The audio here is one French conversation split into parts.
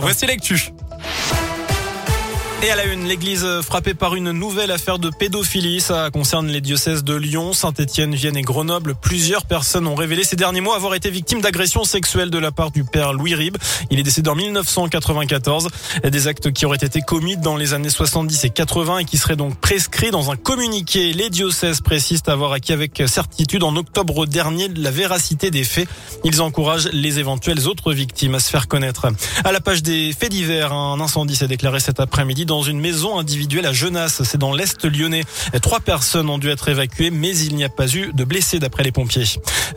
Voici l'actu. Et à la une, l'église frappée par une nouvelle affaire de pédophilie. Ça concerne les diocèses de Lyon, Saint-Etienne, Vienne et Grenoble. Plusieurs personnes ont révélé ces derniers mois avoir été victimes d'agressions sexuelles de la part du père Louis Rib. Il est décédé en 1994. Des actes qui auraient été commis dans les années 70 et 80 et qui seraient donc prescrits dans un communiqué. Les diocèses précisent avoir acquis avec certitude en octobre dernier la véracité des faits. Ils encouragent les éventuelles autres victimes à se faire connaître. À la page des faits divers, un incendie s'est déclaré cet après-midi dans une maison individuelle à Genasse. C'est dans l'Est lyonnais. Trois personnes ont dû être évacuées, mais il n'y a pas eu de blessés d'après les pompiers.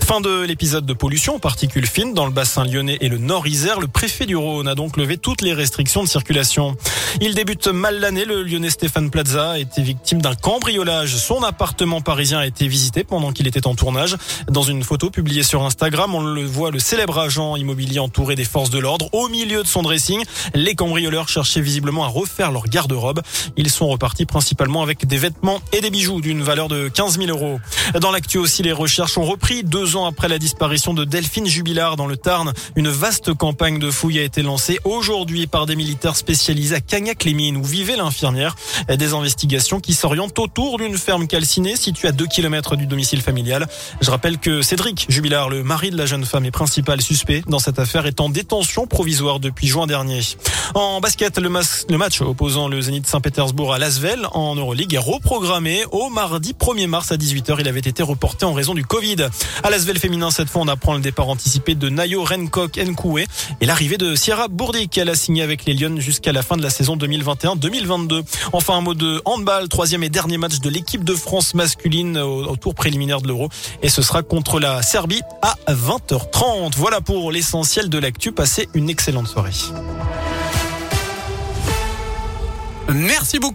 Fin de l'épisode de pollution particules fines dans le bassin lyonnais et le nord Isère. Le préfet du Rhône a donc levé toutes les restrictions de circulation. Il débute mal l'année. Le lyonnais Stéphane Plaza a été victime d'un cambriolage. Son appartement parisien a été visité pendant qu'il était en tournage. Dans une photo publiée sur Instagram, on le voit le célèbre agent immobilier entouré des forces de l'ordre. Au milieu de son dressing, les cambrioleurs cherchaient visiblement à refaire leur garde-robe. Ils sont repartis principalement avec des vêtements et des bijoux d'une valeur de 15 000 euros. Dans l'actu aussi, les recherches ont repris deux ans après la disparition de Delphine Jubilard dans le Tarn. Une vaste campagne de fouilles a été lancée aujourd'hui par des militaires spécialisés à Cagnac-les-Mines où vivait l'infirmière. Des investigations qui s'orientent autour d'une ferme calcinée située à 2 km du domicile familial. Je rappelle que Cédric Jubilard, le mari de la jeune femme et principal suspect dans cette affaire, est en détention provisoire depuis juin dernier. En basket, le, match le Zénith Saint-Pétersbourg à Lasvel en Euroleague est reprogrammé au mardi 1er mars à 18h. Il avait été reporté en raison du Covid. À Lasvel féminin, cette fois, on apprend le départ anticipé de Nayo Renkok Nkoué et l'arrivée de Sierra Bourdi elle a signé avec les Lyonnes jusqu'à la fin de la saison 2021-2022. Enfin, un mot de handball, troisième et dernier match de l'équipe de France masculine au, au tour préliminaire de l'Euro et ce sera contre la Serbie à 20h30. Voilà pour l'essentiel de l'actu. Passez une excellente soirée. Merci beaucoup.